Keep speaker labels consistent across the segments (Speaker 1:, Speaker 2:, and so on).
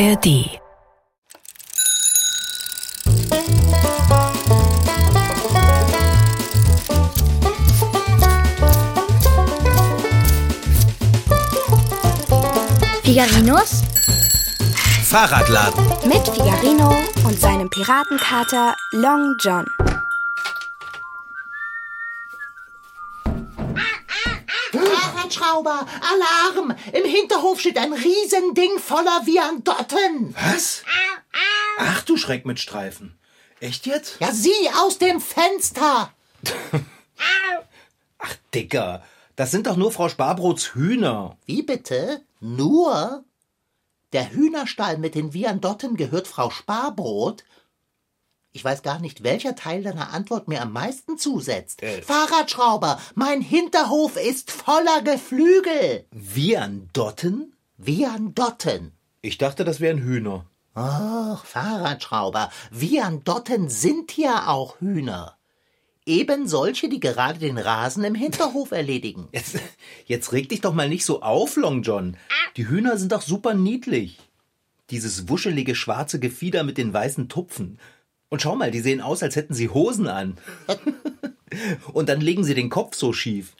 Speaker 1: ARD.
Speaker 2: Figarinos
Speaker 3: Fahrradladen.
Speaker 2: mit Figarino und seinem Piratenkater Long John.
Speaker 4: Fahrradschrauber, Alarm! Im Hinterhof steht ein Riesending voller Viandotten.
Speaker 3: Was? Ach du Schreck mit Streifen. Echt jetzt?
Speaker 4: Ja, sieh aus dem Fenster!
Speaker 3: Ach, Dicker. Das sind doch nur Frau Sparbrots Hühner.
Speaker 4: Wie bitte? Nur? Der Hühnerstall mit den Viandotten gehört Frau Sparbrot? Ich weiß gar nicht, welcher Teil deiner Antwort mir am meisten zusetzt.
Speaker 3: Äh.
Speaker 4: Fahrradschrauber, mein Hinterhof ist voller Geflügel.
Speaker 3: Viandotten?
Speaker 4: Viandotten.
Speaker 3: Ich dachte, das wären Hühner.
Speaker 4: Ach, Fahrradschrauber, Viandotten sind ja auch Hühner. Eben solche, die gerade den Rasen im Hinterhof erledigen.
Speaker 3: Jetzt, jetzt reg dich doch mal nicht so auf, Long John. Die Hühner sind doch super niedlich. Dieses wuschelige schwarze Gefieder mit den weißen Tupfen. Und schau mal, die sehen aus, als hätten sie Hosen an. Und dann legen sie den Kopf so schief.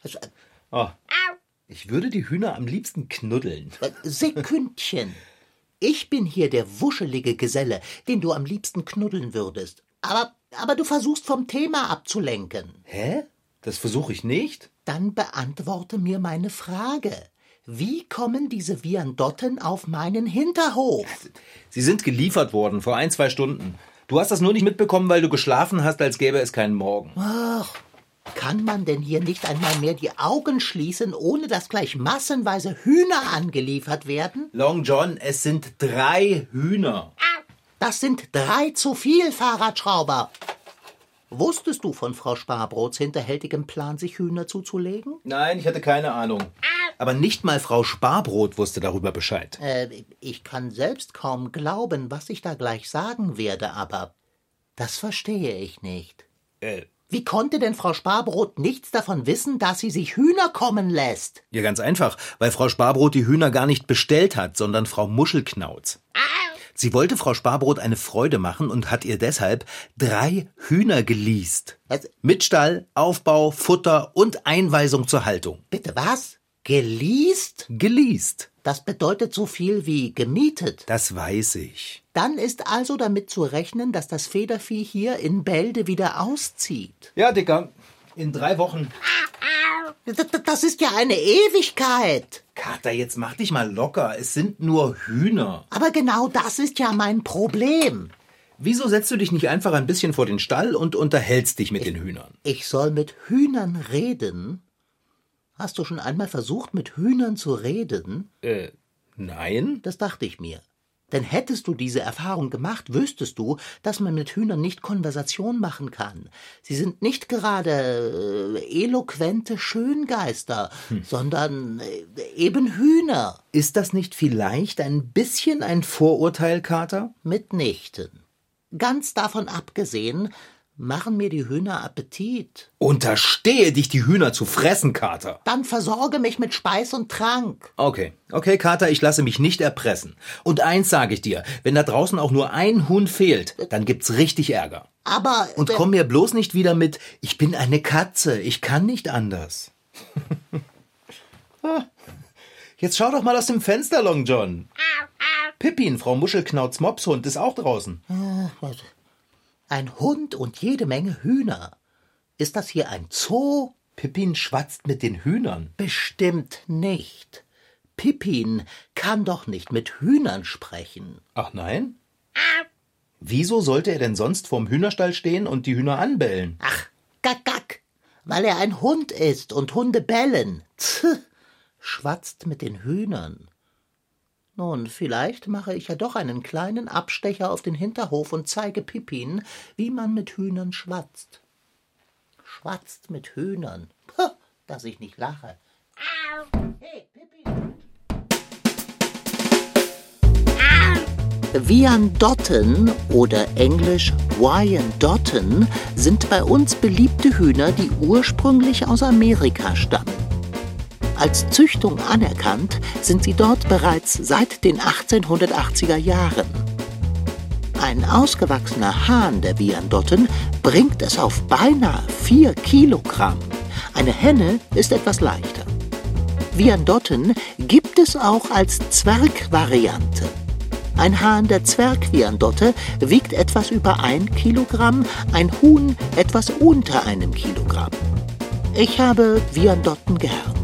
Speaker 3: Oh. Ich würde die Hühner am liebsten knuddeln.
Speaker 4: Sekündchen. Ich bin hier der wuschelige Geselle, den du am liebsten knuddeln würdest. Aber, aber du versuchst vom Thema abzulenken.
Speaker 3: Hä? Das versuche ich nicht.
Speaker 4: Dann beantworte mir meine Frage. Wie kommen diese Viandotten auf meinen Hinterhof?
Speaker 3: Sie sind geliefert worden vor ein, zwei Stunden. Du hast das nur nicht mitbekommen, weil du geschlafen hast, als gäbe es keinen Morgen.
Speaker 4: Ach, kann man denn hier nicht einmal mehr die Augen schließen, ohne dass gleich massenweise Hühner angeliefert werden?
Speaker 3: Long John, es sind drei Hühner.
Speaker 4: Das sind drei zu viel, Fahrradschrauber. Wusstest du von Frau Sparbrots hinterhältigem Plan, sich Hühner zuzulegen?
Speaker 3: Nein, ich hatte keine Ahnung. Aber nicht mal Frau Sparbrot wusste darüber Bescheid.
Speaker 4: Äh, ich kann selbst kaum glauben, was ich da gleich sagen werde, aber das verstehe ich nicht.
Speaker 3: Äh,
Speaker 4: Wie konnte denn Frau Sparbrot nichts davon wissen, dass sie sich Hühner kommen lässt?
Speaker 3: ja, ganz einfach, weil Frau Sparbrot die Hühner gar nicht bestellt hat, sondern Frau Muschelknauz. Sie wollte Frau Sparbrot eine Freude machen und hat ihr deshalb drei Hühner geleast.
Speaker 4: Was?
Speaker 3: Mit Stall, Aufbau, Futter und Einweisung zur Haltung.
Speaker 4: Bitte was? Geleast?
Speaker 3: Geleast.
Speaker 4: Das bedeutet so viel wie gemietet.
Speaker 3: Das weiß ich.
Speaker 4: Dann ist also damit zu rechnen, dass das Federvieh hier in Bälde wieder auszieht.
Speaker 3: Ja, Dicker. In drei Wochen.
Speaker 4: Das ist ja eine Ewigkeit.
Speaker 3: Kater, jetzt mach dich mal locker. Es sind nur Hühner.
Speaker 4: Aber genau das ist ja mein Problem.
Speaker 3: Wieso setzt du dich nicht einfach ein bisschen vor den Stall und unterhältst dich mit den Hühnern?
Speaker 4: Ich soll mit Hühnern reden? Hast du schon einmal versucht, mit Hühnern zu reden?
Speaker 3: Äh, nein?
Speaker 4: Das dachte ich mir. Denn hättest du diese Erfahrung gemacht, wüsstest du, dass man mit Hühnern nicht Konversation machen kann. Sie sind nicht gerade äh, eloquente Schöngeister, sondern äh, eben Hühner.
Speaker 3: Ist das nicht vielleicht ein bisschen ein Vorurteil, Kater?
Speaker 4: Mitnichten. Ganz davon abgesehen, machen mir die Hühner Appetit.
Speaker 3: Unterstehe dich, die Hühner zu fressen, Kater.
Speaker 4: Dann versorge mich mit Speis und Trank.
Speaker 3: Okay, okay, Kater, ich lasse mich nicht erpressen. Und eins sage ich dir, wenn da draußen auch nur ein Huhn fehlt, dann gibt's richtig Ärger.
Speaker 4: Aber
Speaker 3: Und komm mir bloß nicht wieder mit, ich bin eine Katze, ich kann nicht anders. Ah, Jetzt schau doch mal aus dem Fenster, Long John. Pippin, Frau Muschelknauts Mopshund, ist auch draußen.
Speaker 4: Ein Hund und jede Menge Hühner. Ist das hier ein Zoo?
Speaker 3: Pippin schwatzt mit den Hühnern.
Speaker 4: Bestimmt nicht. Pippin kann doch nicht mit Hühnern sprechen.
Speaker 3: Ach nein? Wieso sollte er denn sonst vorm Hühnerstall stehen und die Hühner anbellen?
Speaker 4: Ach, gack, gack, weil er ein Hund ist und Hunde bellen. Tch, schwatzt mit den Hühnern. Nun, vielleicht mache ich ja doch einen kleinen Abstecher auf den Hinterhof und zeige Pippin, wie man mit Hühnern schwatzt. Schwatzt mit Hühnern. Puh, dass ich nicht lache. Hey, Pippin. Viandotten oder englisch Wyandotten sind bei uns beliebte Hühner, die ursprünglich aus Amerika stammen. Als Züchtung anerkannt sind sie dort bereits seit den 1880er Jahren. Ein ausgewachsener Hahn der Viandotten bringt es auf beinahe 4 Kilogramm. Eine Henne ist etwas leichter. Viandotten gibt es auch als Zwergvariante. Ein Hahn der Zwergviandotte wiegt etwas über ein Kilogramm, ein Huhn etwas unter einem Kilogramm. Ich habe Viandotten gern.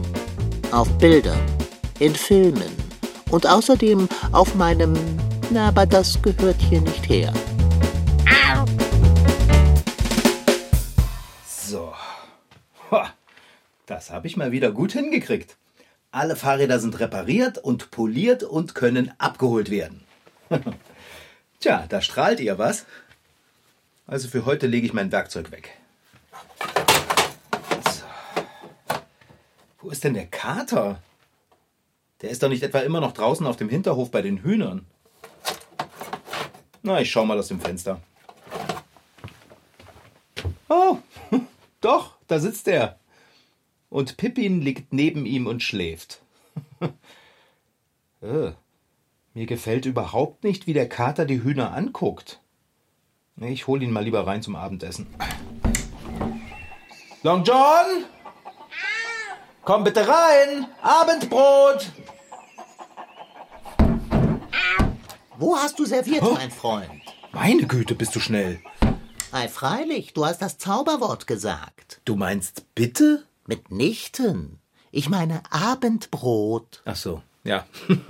Speaker 4: Auf Bildern, in Filmen und außerdem auf meinem, na, aber das gehört hier nicht her.
Speaker 3: So. Das habe ich mal wieder gut hingekriegt. Alle Fahrräder sind repariert und poliert und können abgeholt werden. Tja, da strahlt ihr was. Also für heute lege ich mein Werkzeug weg. So. Wo ist denn der Kater? Der ist doch nicht etwa immer noch draußen auf dem Hinterhof bei den Hühnern. Na, ich schau mal aus dem Fenster. Oh, doch, da sitzt er. Und Pippin liegt neben ihm und schläft. äh, mir gefällt überhaupt nicht, wie der Kater die Hühner anguckt. Ich hol ihn mal lieber rein zum Abendessen. Long John? Komm bitte rein! Abendbrot!
Speaker 4: Wo hast du serviert, mein Freund?
Speaker 3: Meine Güte, bist du schnell.
Speaker 4: Ei, freilich, du hast das Zauberwort gesagt.
Speaker 3: Du meinst bitte?
Speaker 4: Mitnichten. Ich meine Abendbrot.
Speaker 3: Ach so, ja.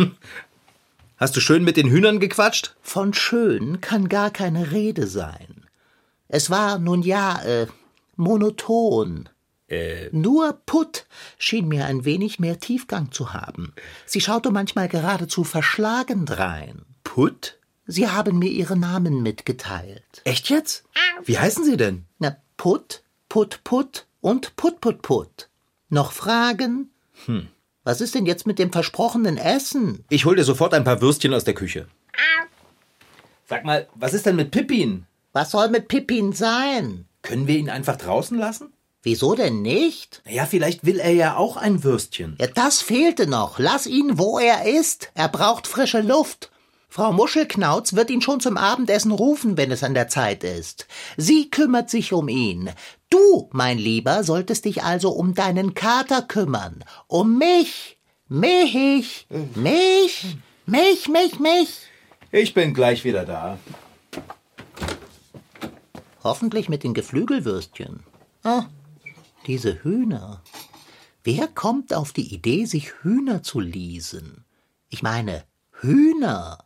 Speaker 3: Hast du schön mit den Hühnern gequatscht?
Speaker 4: Von schön kann gar keine Rede sein. Es war nun ja, äh, monoton.
Speaker 3: Äh,
Speaker 4: Nur Putt schien mir ein wenig mehr Tiefgang zu haben. Sie schaute manchmal geradezu verschlagen drein.
Speaker 3: Putt?
Speaker 4: Sie haben mir ihre Namen mitgeteilt.
Speaker 3: Echt jetzt? Wie heißen sie denn?
Speaker 4: Na, Putt, Putt, Putt und Putt, Putt, Putt. Noch Fragen? Hm. Was ist denn jetzt mit dem versprochenen Essen?
Speaker 3: Ich hol dir sofort ein paar Würstchen aus der Küche. Sag mal, was ist denn mit Pippin?
Speaker 4: Was soll mit Pippin sein?
Speaker 3: Können wir ihn einfach draußen lassen?
Speaker 4: Wieso denn nicht?
Speaker 3: Naja, vielleicht will er ja auch ein Würstchen.
Speaker 4: Ja, das fehlte noch. Lass ihn, wo er ist. Er braucht frische Luft. Frau Muschelknauz wird ihn schon zum Abendessen rufen, wenn es an der Zeit ist. Sie kümmert sich um ihn. Du, mein Lieber, solltest dich also um deinen Kater kümmern. Um mich. Mich. Mich. Mich, mich, mich.
Speaker 3: Ich bin gleich wieder da.
Speaker 4: Hoffentlich mit den Geflügelwürstchen. Ah, diese Hühner. Wer kommt auf die Idee, sich Hühner zu leasen? Ich meine, Hühner.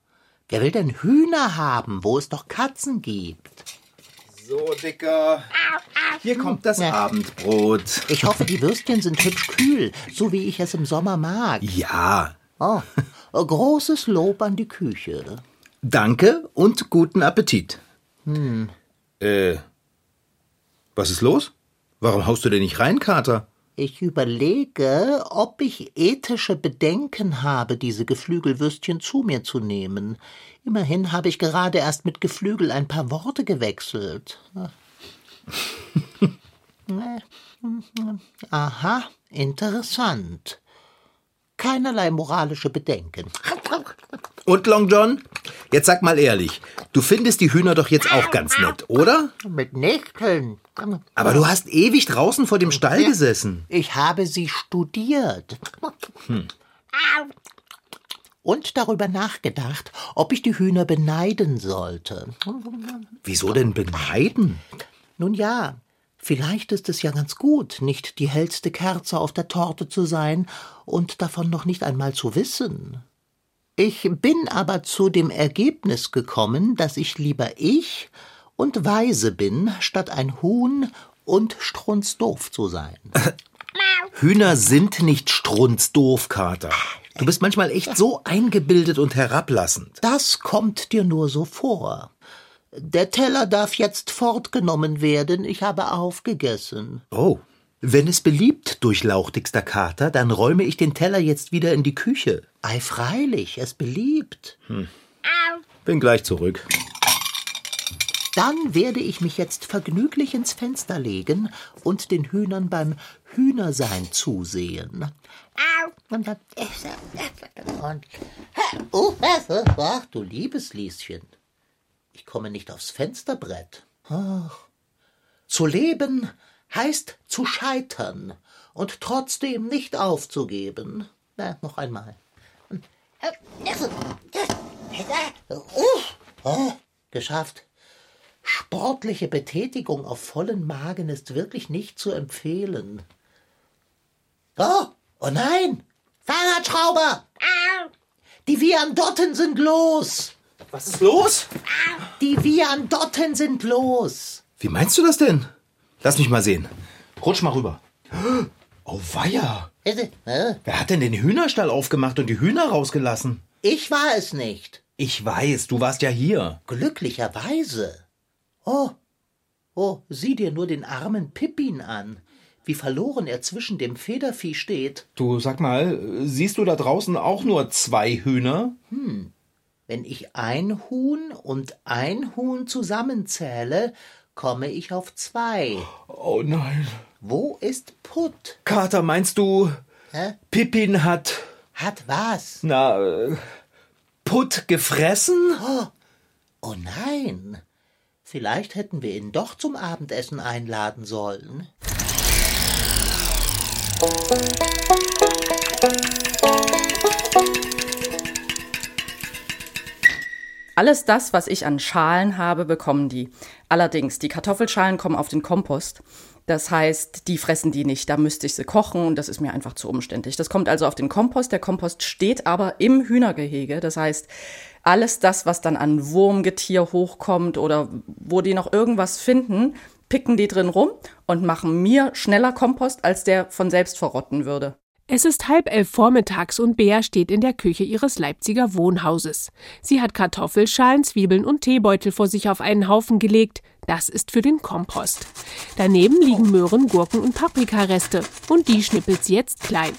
Speaker 4: Wer will denn Hühner haben, wo es doch Katzen gibt?
Speaker 3: So, Dicker. Hier kommt das
Speaker 4: Ja.
Speaker 3: Abendbrot.
Speaker 4: Ich hoffe, die Würstchen sind hübsch kühl, so wie ich es im Sommer mag.
Speaker 3: Ja.
Speaker 4: Oh, großes Lob an die Küche.
Speaker 3: Danke und guten Appetit. Hm. Äh. Was ist los? Warum haust du denn nicht rein, Kater?
Speaker 4: Ich überlege, ob ich ethische Bedenken habe, diese Geflügelwürstchen zu mir zu nehmen. Immerhin habe ich gerade erst mit Geflügel ein paar Worte gewechselt. Aha, interessant. Keinerlei moralische Bedenken.
Speaker 3: Und Long John? Jetzt sag mal ehrlich, du findest die Hühner doch jetzt auch ganz nett, oder?
Speaker 4: Mitnichten.
Speaker 3: Aber du hast ewig draußen vor dem Stall gesessen.
Speaker 4: Ich habe sie studiert. Und darüber nachgedacht, ob ich die Hühner beneiden sollte.
Speaker 3: Wieso denn beneiden?
Speaker 4: Nun ja, vielleicht ist es ja ganz gut, nicht die hellste Kerze auf der Torte zu sein und davon noch nicht einmal zu wissen. Ich bin aber zu dem Ergebnis gekommen, dass ich lieber ich und weise bin, statt ein Huhn und strunzdoof zu sein.
Speaker 3: Hühner sind nicht strunzdoof, Kater. Du bist manchmal echt so eingebildet und herablassend.
Speaker 4: Das kommt dir nur so vor. Der Teller darf jetzt fortgenommen werden, ich habe aufgegessen.
Speaker 3: Oh. Wenn es beliebt, durchlauchtigster Kater, dann räume ich den Teller jetzt wieder in die Küche.
Speaker 4: Ei, freilich, es beliebt.
Speaker 3: Bin gleich zurück.
Speaker 4: Dann werde ich mich jetzt vergnüglich ins Fenster legen und den Hühnern beim Hühnersein zusehen. Und, oh, ach, du liebes Lieschen, ich komme nicht aufs Fensterbrett. Ach. Zu leben heißt zu scheitern und trotzdem nicht aufzugeben. Na, noch einmal. Geschafft. Sportliche Betätigung auf vollen Magen ist wirklich nicht zu empfehlen. Oh, oh nein! Fahrradschrauber! Die Viandotten sind los!
Speaker 3: Was ist los?
Speaker 4: Die Viandotten sind los!
Speaker 3: Wie meinst du das denn? Lass mich mal sehen. Rutsch mal rüber. Oh weia! Wer hat denn den Hühnerstall aufgemacht und die Hühner rausgelassen?
Speaker 4: Ich war es nicht.
Speaker 3: Ich weiß, du warst ja hier.
Speaker 4: Glücklicherweise. Oh, oh, sieh dir nur den armen Pippin an, wie verloren er zwischen dem Federvieh steht.
Speaker 3: Du sag mal, siehst du da draußen auch nur zwei Hühner?
Speaker 4: Hm, wenn ich ein Huhn und ein Huhn zusammenzähle, komme ich auf zwei.
Speaker 3: Oh nein.
Speaker 4: Wo ist Putt?
Speaker 3: Kater, meinst du,
Speaker 4: Hä?
Speaker 3: Pippin hat,
Speaker 4: Hat was?
Speaker 3: na, äh, Putt gefressen?
Speaker 4: Oh nein. Vielleicht hätten wir ihn doch zum Abendessen einladen sollen.
Speaker 1: Alles das, was ich an Schalen habe, bekommen die. Allerdings, die Kartoffelschalen kommen auf den Kompost. Das heißt, die fressen die nicht. Da müsste ich sie kochen und das ist mir einfach zu umständlich. Das kommt also auf den Kompost. Der Kompost steht aber im Hühnergehege. Das heißt, alles das, was dann an Wurmgetier hochkommt oder wo die noch irgendwas finden, picken die drin rum und machen mir schneller Kompost, als der von selbst verrotten würde.
Speaker 5: Es ist halb elf vormittags und Bea steht in der Küche ihres Leipziger Wohnhauses. Sie hat Kartoffelschalen, Zwiebeln und Teebeutel vor sich auf einen Haufen gelegt. Das ist für den Kompost. Daneben liegen Möhren, Gurken und Paprikareste. Und die schnippelt sie jetzt klein.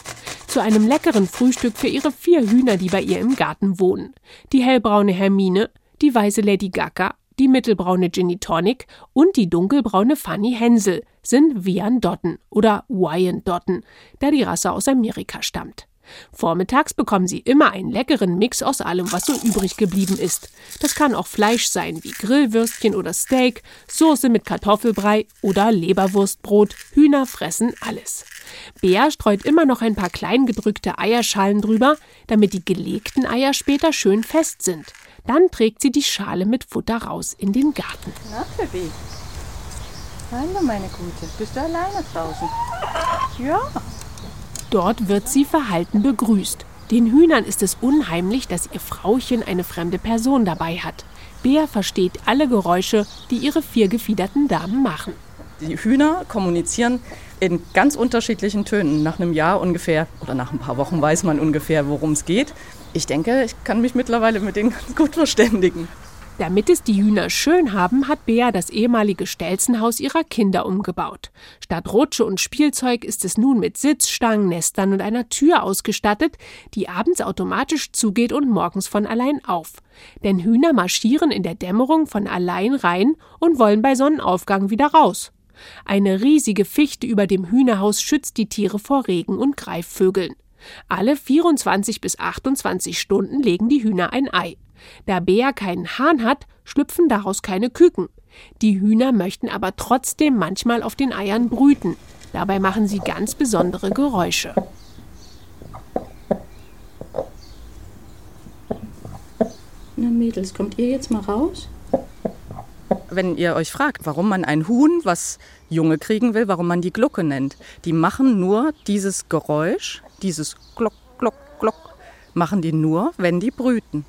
Speaker 5: Zu einem leckeren Frühstück für ihre vier Hühner, die bei ihr im Garten wohnen. Die hellbraune Hermine, die weiße Lady Gaga, die mittelbraune Ginny Tonic und die dunkelbraune Fanny Hensel sind Wyandotten oder Wyandotten, da die Rasse aus Amerika stammt. Vormittags bekommen sie immer einen leckeren Mix aus allem, was so übrig geblieben ist. Das kann auch Fleisch sein, wie Grillwürstchen oder Steak, Soße mit Kartoffelbrei oder Leberwurstbrot. Hühner fressen alles. Bea streut immer noch ein paar klein gedrückte Eierschalen drüber, damit die gelegten Eier später schön fest sind. Dann trägt sie die Schale mit Futter raus in den Garten.
Speaker 1: Na, Pippi. Hallo, meine Gute. Bist du alleine draußen? Ja.
Speaker 5: Dort wird sie verhalten begrüßt. Den Hühnern ist es unheimlich, dass ihr Frauchen eine fremde Person dabei hat. Bea versteht alle Geräusche, die ihre vier gefiederten Damen machen.
Speaker 1: Die Hühner kommunizieren in ganz unterschiedlichen Tönen. Nach einem Jahr ungefähr oder nach ein paar Wochen weiß man ungefähr, worum es geht. Ich denke, ich kann mich mittlerweile mit denen ganz gut verständigen.
Speaker 5: Damit es die Hühner schön haben, hat Bea das ehemalige Stelzenhaus ihrer Kinder umgebaut. Statt Rutsche und Spielzeug ist es nun mit Sitzstangen, Nestern und einer Tür ausgestattet, die abends automatisch zugeht und morgens von allein auf. Denn Hühner marschieren in der Dämmerung von allein rein und wollen bei Sonnenaufgang wieder raus. Eine riesige Fichte über dem Hühnerhaus schützt die Tiere vor Regen und Greifvögeln. Alle 24 bis 28 Stunden legen die Hühner ein Ei. Da Bea keinen Hahn hat, schlüpfen daraus keine Küken. Die Hühner möchten aber trotzdem manchmal auf den Eiern brüten. Dabei machen sie ganz besondere Geräusche.
Speaker 1: Na Mädels, kommt ihr jetzt mal raus? Wenn ihr euch fragt, warum man ein Huhn, was Junge kriegen will, warum man die Glucke nennt, die machen nur dieses Geräusch, dieses Glock, Glock, Glock, machen die nur, wenn die brüten.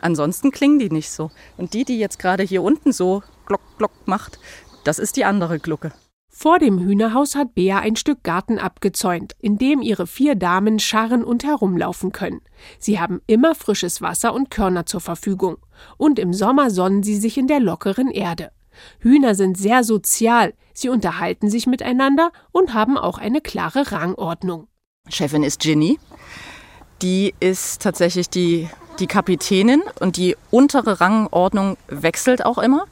Speaker 1: Ansonsten klingen die nicht so. Und die, die jetzt gerade hier unten so Glock, Glock macht, das ist die andere Glucke.
Speaker 5: Vor dem Hühnerhaus hat Bea ein Stück Garten abgezäunt, in dem ihre vier Damen scharren und herumlaufen können. Sie haben immer frisches Wasser und Körner zur Verfügung. Und im Sommer sonnen sie sich in der lockeren Erde. Hühner sind sehr sozial, sie unterhalten sich miteinander und haben auch eine klare Rangordnung.
Speaker 1: Chefin ist Ginny. Die ist tatsächlich die, die Kapitänin und die untere Rangordnung wechselt auch immer.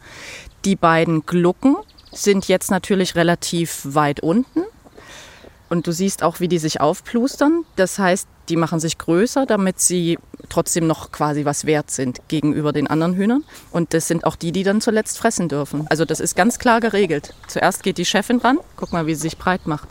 Speaker 1: Die beiden Glucken sind jetzt natürlich relativ weit unten. Und du siehst auch, wie die sich aufplustern. Das heißt, die machen sich größer, damit sie trotzdem noch quasi was wert sind gegenüber den anderen Hühnern. Und das sind auch die, die dann zuletzt fressen dürfen. Also das ist ganz klar geregelt. Zuerst geht die Chefin ran. Guck mal, wie sie sich breit macht.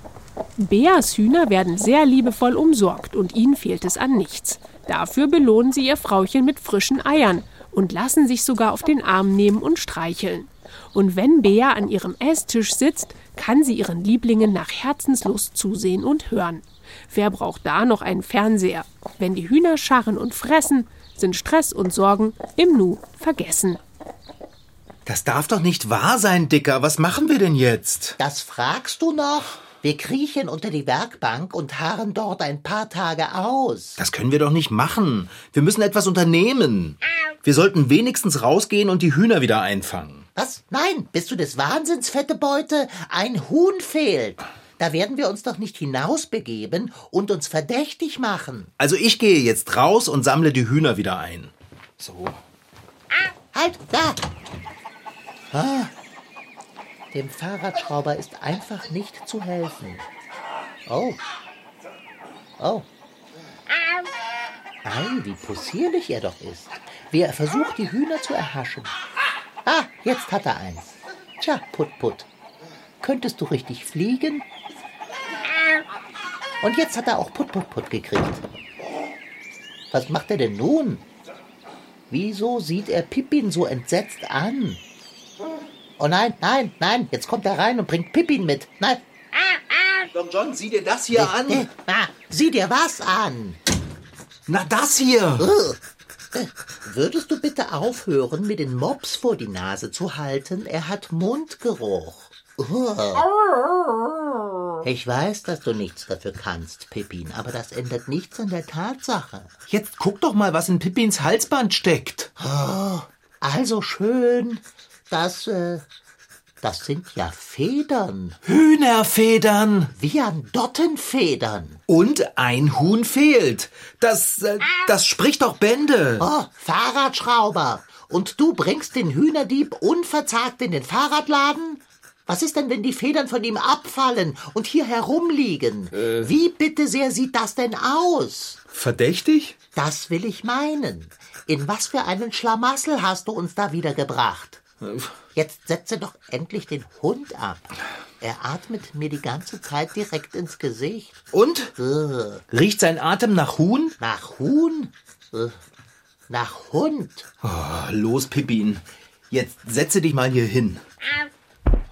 Speaker 5: Beas Hühner werden sehr liebevoll umsorgt und ihnen fehlt es an nichts. Dafür belohnen sie ihr Frauchen mit frischen Eiern und lassen sich sogar auf den Arm nehmen und streicheln. Und wenn Bea an ihrem Esstisch sitzt, kann sie ihren Lieblingen nach Herzenslust zusehen und hören. Wer braucht da noch einen Fernseher? Wenn die Hühner scharren und fressen, sind Stress und Sorgen im Nu vergessen.
Speaker 3: Das darf doch nicht wahr sein, Dicker. Was machen wir denn jetzt?
Speaker 4: Das fragst du noch? Wir kriechen unter die Werkbank und harren dort ein paar Tage aus.
Speaker 3: Das können wir doch nicht machen. Wir müssen etwas unternehmen. Wir sollten wenigstens rausgehen und die Hühner wieder einfangen.
Speaker 4: Was? Nein, bist du des Wahnsinns, fette Beute? Ein Huhn fehlt. Da werden wir uns doch nicht hinausbegeben und uns verdächtig machen.
Speaker 3: Also ich gehe jetzt raus und sammle die Hühner wieder ein. So.
Speaker 4: Halt, da! Ah, dem Fahrradschrauber ist einfach nicht zu helfen. Oh. Oh. Ei, wie possierlich er doch ist. Wie er versucht, die Hühner zu erhaschen. Ah, jetzt hat er eins. Tja, Put Put. Könntest du richtig fliegen? Und jetzt hat er auch Put Put Put gekriegt. Was macht er denn nun? Wieso sieht er Pippin so entsetzt an? Oh nein, nein, nein, jetzt kommt er rein und bringt Pippin mit. Nein.
Speaker 3: Long John, sieh dir das hier an.
Speaker 4: Äh, ah, sieh dir was an.
Speaker 3: Na, das hier.
Speaker 4: Äh, Würdest du bitte aufhören, mir den Mops vor die Nase zu halten? Er hat Mundgeruch. Ich weiß, dass du nichts dafür kannst, Pippin, aber das ändert nichts an der Tatsache.
Speaker 3: Jetzt guck doch mal, was in Pippins Halsband steckt.
Speaker 4: Also schön, das, äh, das sind ja Federn.
Speaker 3: Hühnerfedern.
Speaker 4: Viandottenfedern.
Speaker 3: Und ein Huhn fehlt. Das, äh, das spricht doch Bände.
Speaker 4: Oh, Fahrradschrauber. Und du bringst den Hühnerdieb unverzagt in den Fahrradladen? Was ist denn, wenn die Federn von ihm abfallen und hier herumliegen? Wie bitte sehr sieht das denn aus?
Speaker 3: Verdächtig?
Speaker 4: Das will ich meinen. In was für einen Schlamassel hast du uns da wieder gebracht? Jetzt setze doch endlich den Hund ab. Er atmet mir die ganze Zeit direkt ins Gesicht.
Speaker 3: Und?
Speaker 4: Äh,
Speaker 3: Riecht sein Atem nach Huhn?
Speaker 4: nach Huhn? Äh, nach Hund?
Speaker 3: Oh, los, Pippin. Jetzt setze dich mal hier hin.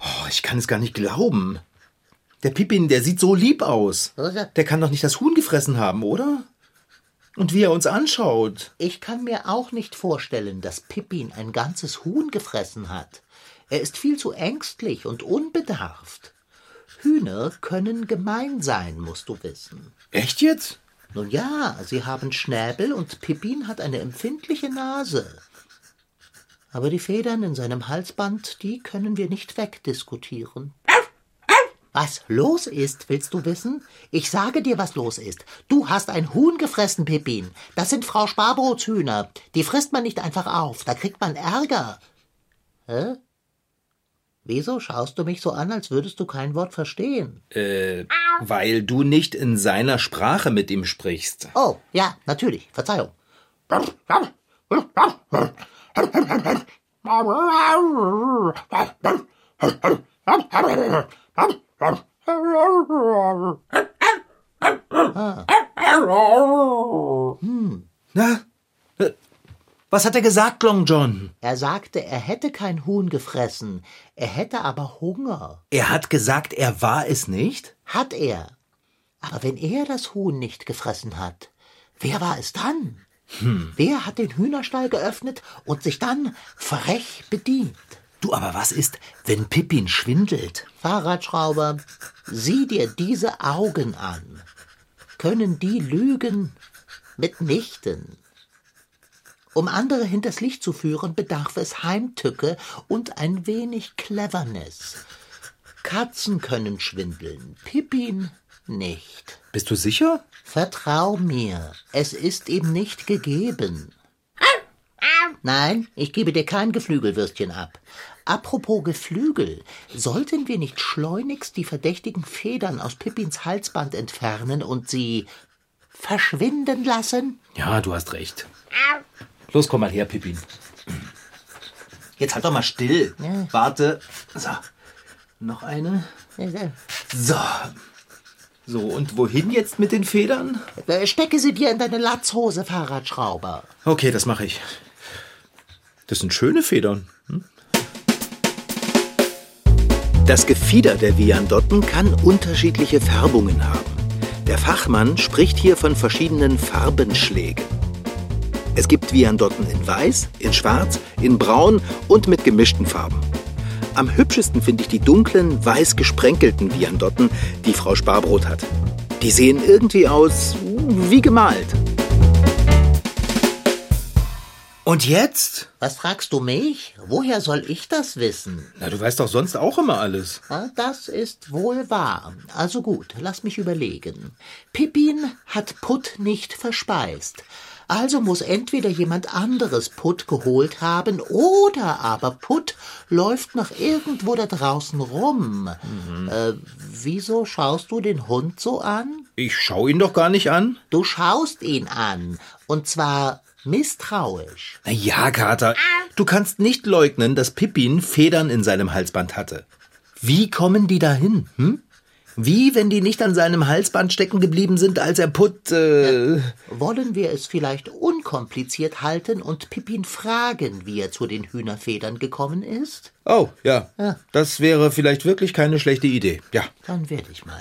Speaker 3: Oh, ich kann es gar nicht glauben. Der Pippin, der sieht so lieb aus. Der kann doch nicht das Huhn gefressen haben, oder? Und wie er uns anschaut.
Speaker 4: Ich kann mir auch nicht vorstellen, dass Pippin ein ganzes Huhn gefressen hat. Er ist viel zu ängstlich und unbedarft. Hühner können gemein sein, musst du wissen.
Speaker 3: Echt jetzt?
Speaker 4: Nun ja, sie haben Schnäbel und Pippin hat eine empfindliche Nase. Aber die Federn in seinem Halsband, die können wir nicht wegdiskutieren. Was los ist, willst du wissen? Ich sage dir, was los ist. Du hast ein Huhn gefressen, Pippin. Das sind Frau Sparbrotshühner. Die frisst man nicht einfach auf. Da kriegt man Ärger. Hä? Wieso schaust du mich so an, als würdest du kein Wort verstehen?
Speaker 3: Äh, weil du nicht in seiner Sprache mit ihm sprichst.
Speaker 4: Oh, ja, natürlich. Verzeihung.
Speaker 3: Na? Was hat er gesagt, Long John?
Speaker 4: Er sagte, er hätte kein Huhn gefressen. Er hätte aber Hunger.
Speaker 3: Er hat gesagt, er war es nicht?
Speaker 4: Hat er. Aber wenn er das Huhn nicht gefressen hat, wer war es dann? Wer hat den Hühnerstall geöffnet und sich dann frech bedient?
Speaker 3: Du, aber was ist, wenn Pippin schwindelt?
Speaker 4: Fahrradschrauber, sieh dir diese Augen an. Können die lügen? Mitnichten. Um andere hinters Licht zu führen, bedarf es Heimtücke und ein wenig Cleverness. Katzen können schwindeln, Pippin nicht.
Speaker 3: Bist du sicher?
Speaker 4: Vertrau mir, es ist ihm nicht gegeben. Nein, ich gebe dir kein Geflügelwürstchen ab. Apropos Geflügel, sollten wir nicht schleunigst die verdächtigen Federn aus Pippins Halsband entfernen und sie verschwinden lassen?
Speaker 3: Ja, du hast recht. Los, komm mal her, Pippin. Jetzt halt doch mal still. Warte. So. Noch eine. So. So, und wohin jetzt mit den Federn?
Speaker 4: Äh, Stecke sie dir in deine Latzhose, Fahrradschrauber.
Speaker 3: Okay, das mache ich. Das sind schöne Federn. Hm? Das Gefieder der Viandotten kann unterschiedliche Färbungen haben. Der Fachmann spricht hier von verschiedenen Farbenschlägen. Es gibt Viandotten in weiß, in schwarz, in braun und mit gemischten Farben. Am hübschesten finde ich die dunklen, weiß gesprenkelten Viandotten, die Frau Sparbrot hat. Die sehen irgendwie aus wie gemalt. Und jetzt?
Speaker 4: Was fragst du mich? Woher soll ich das wissen?
Speaker 3: Na, du weißt doch sonst auch immer alles.
Speaker 4: Ah, Das ist wohl wahr. Also gut, lass mich überlegen. Pippin hat Putt nicht verspeist. Also muss entweder jemand anderes Putt geholt haben oder aber Putt läuft noch irgendwo da draußen rum. Äh, wieso schaust du den Hund so an?
Speaker 3: Ich schau ihn doch gar nicht an.
Speaker 4: Du schaust ihn an. Und zwar misstrauisch.
Speaker 3: Na ja, Kater, du kannst nicht leugnen, dass Pippin Federn in seinem Halsband hatte. Wie kommen die dahin, hm? Wie, wenn die nicht an seinem Halsband stecken geblieben sind, als er Putt, äh...
Speaker 4: Wollen wir es vielleicht unkompliziert halten und Pippin fragen, wie er zu den Hühnerfedern gekommen ist?
Speaker 3: Oh, ja. Das wäre vielleicht wirklich keine schlechte Idee. Ja.
Speaker 4: Dann werde ich mal.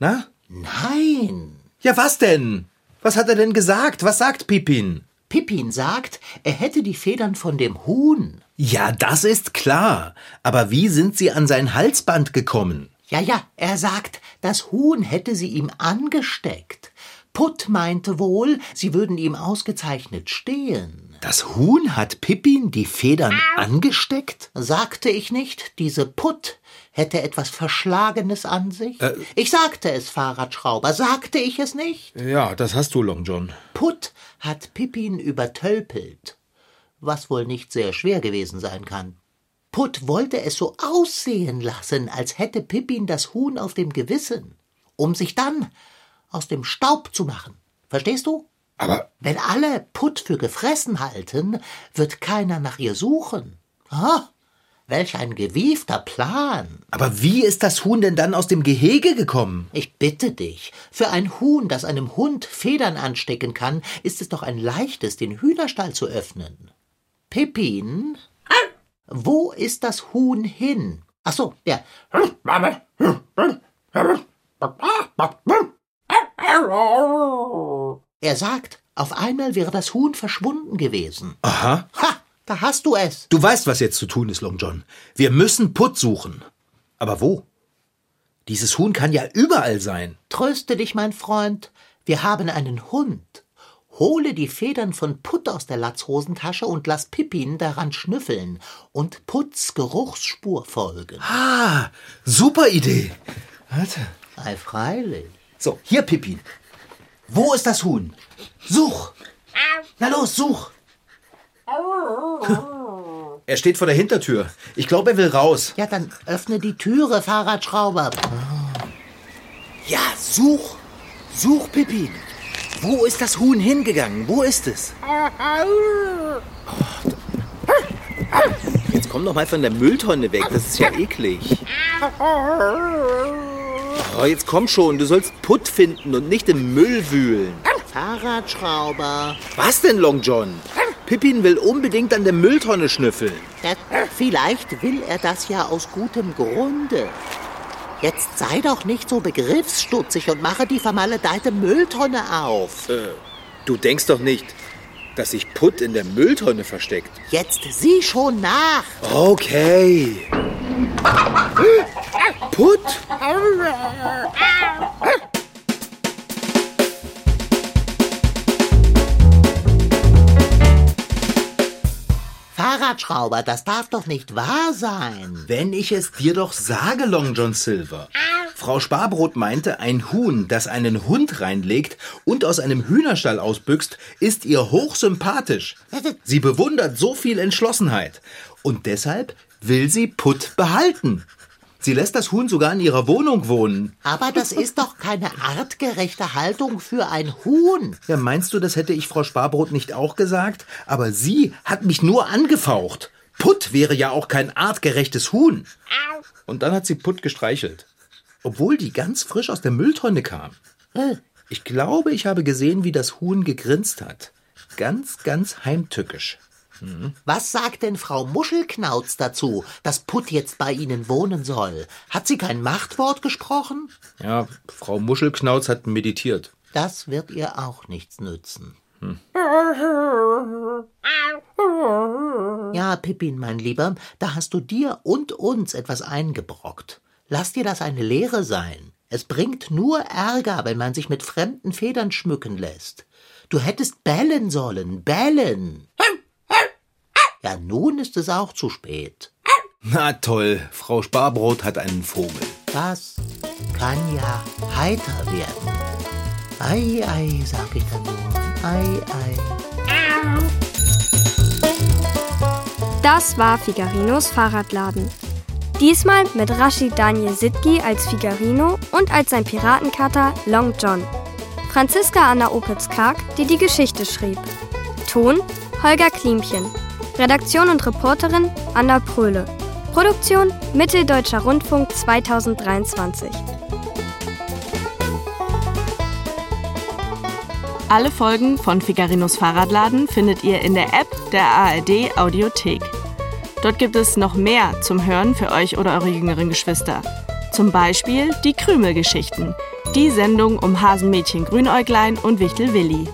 Speaker 3: Na?
Speaker 4: Nein.
Speaker 3: Ja, was denn? Was hat er denn gesagt? Was sagt Pippin?
Speaker 4: Pippin sagt, er hätte die Federn von dem Huhn.
Speaker 3: Ja, das ist klar. Aber wie sind sie an sein Halsband gekommen?
Speaker 4: Ja, ja, er sagt, das Huhn hätte sie ihm angesteckt. Putt meinte wohl, sie würden ihm ausgezeichnet stehen.
Speaker 3: Das Huhn hat Pippin die Federn angesteckt?
Speaker 4: Sagte ich nicht, diese Putt hätte etwas Verschlagenes an sich? ich sagte es, Fahrradschrauber, sagte ich es nicht?
Speaker 3: Ja, das hast du, Long John.
Speaker 4: Putt hat Pippin übertölpelt, was wohl nicht sehr schwer gewesen sein kann. Putt wollte es so aussehen lassen, als hätte Pippin das Huhn auf dem Gewissen, um sich dann aus dem Staub zu machen. Verstehst du?
Speaker 3: Aber
Speaker 4: Wenn alle Putt für gefressen halten, wird keiner nach ihr suchen. Ah, welch ein gewiefter Plan.
Speaker 3: Aber wie ist das Huhn denn dann aus dem Gehege gekommen?
Speaker 4: Ich bitte dich, für ein Huhn, das einem Hund Federn anstecken kann, ist es doch ein leichtes, den Hühnerstall zu öffnen. Pippin, wo ist das Huhn hin? Ach so, ja. Er sagt, auf einmal wäre das Huhn verschwunden gewesen.
Speaker 3: Aha.
Speaker 4: Ha, da hast du es.
Speaker 3: Du weißt, was jetzt zu tun ist, Long John. Wir müssen Putt suchen. Aber wo? Dieses Huhn kann ja überall sein.
Speaker 4: Tröste dich, mein Freund, wir haben einen Hund. Hole die Federn von Putt aus der Latzhosentasche und lass Pippin daran schnüffeln und Putts Geruchsspur folgen.
Speaker 3: Ah, super Idee. Warte.
Speaker 4: Ei, freilich.
Speaker 3: So, hier, Pippin. Wo ist das Huhn? Such. Na los, such. Er steht vor der Hintertür. Ich glaube, er will raus.
Speaker 4: Ja, dann öffne die Türe, Fahrradschrauber.
Speaker 3: Ja, such. Such, Pippin. Wo ist das Huhn hingegangen? Wo ist es? Jetzt komm doch mal von der Mülltonne weg. Das ist ja eklig. Oh, jetzt komm schon. Du sollst Putt finden und nicht im Müll wühlen.
Speaker 4: Fahrradschrauber.
Speaker 3: Was denn, Long John? Pippin will unbedingt an der Mülltonne schnüffeln.
Speaker 4: Ja, vielleicht will er das ja aus gutem Grunde. Jetzt sei doch nicht so begriffsstutzig und mache die vermaledeite Mülltonne auf.
Speaker 3: Du denkst doch nicht, dass sich Putt in der Mülltonne versteckt.
Speaker 4: Jetzt sieh schon nach.
Speaker 3: Okay. Putt?
Speaker 4: Fahrradschrauber, das darf doch nicht wahr sein.
Speaker 3: Wenn ich es dir doch sage, Long John Silver. Frau Sparbrot meinte, ein Huhn, das einen Hund reinlegt und aus einem Hühnerstall ausbüchst, ist ihr hochsympathisch. Sie bewundert so viel Entschlossenheit. Und deshalb will sie Putt behalten. Sie lässt das Huhn sogar in ihrer Wohnung wohnen.
Speaker 4: Aber das ist doch keine artgerechte Haltung für ein Huhn.
Speaker 3: Ja, meinst du, das hätte ich Frau Sparbrot nicht auch gesagt? Aber sie hat mich nur angefaucht. Putt wäre ja auch kein artgerechtes Huhn. Und dann hat sie Putt gestreichelt. Obwohl die ganz frisch aus der Mülltonne kam. Ich glaube, ich habe gesehen, wie das Huhn gegrinst hat. Ganz, ganz heimtückisch.
Speaker 4: Was sagt denn Frau Muschelknauz dazu, dass Putt jetzt bei Ihnen wohnen soll? Hat sie kein Machtwort gesprochen?
Speaker 3: Ja, Frau Muschelknauz hat meditiert.
Speaker 4: Das wird ihr auch nichts nützen. Ja, Pippin, mein Lieber, da hast du dir und uns etwas eingebrockt. Lass dir das eine Lehre sein. Es bringt nur Ärger, wenn man sich mit fremden Federn schmücken lässt. Du hättest bellen sollen, bellen. Ja, nun ist es auch zu spät.
Speaker 3: Na toll, Frau Sparbrot hat einen Vogel.
Speaker 4: Das kann ja heiter werden. Ei, ei, sag ich dann nur. Ei, ei.
Speaker 2: Das war Figarinos Fahrradladen. Diesmal mit Rashid Daniel Sitki als Figarino und als sein Piratenkater Long John. Franziska Anna Opitz-Karg, die die Geschichte schrieb. Ton Holger Klimchen. Redaktion und Reporterin Anna Pröhle. Produktion Mitteldeutscher Rundfunk 2023.
Speaker 6: Alle Folgen von Figarinos Fahrradladen findet ihr in der App der ARD Audiothek. Dort gibt es noch mehr zum Hören für euch oder eure jüngeren Geschwister. Zum Beispiel die Krümelgeschichten, die Sendung um Hasenmädchen Grünäuglein und Wichtel Willi.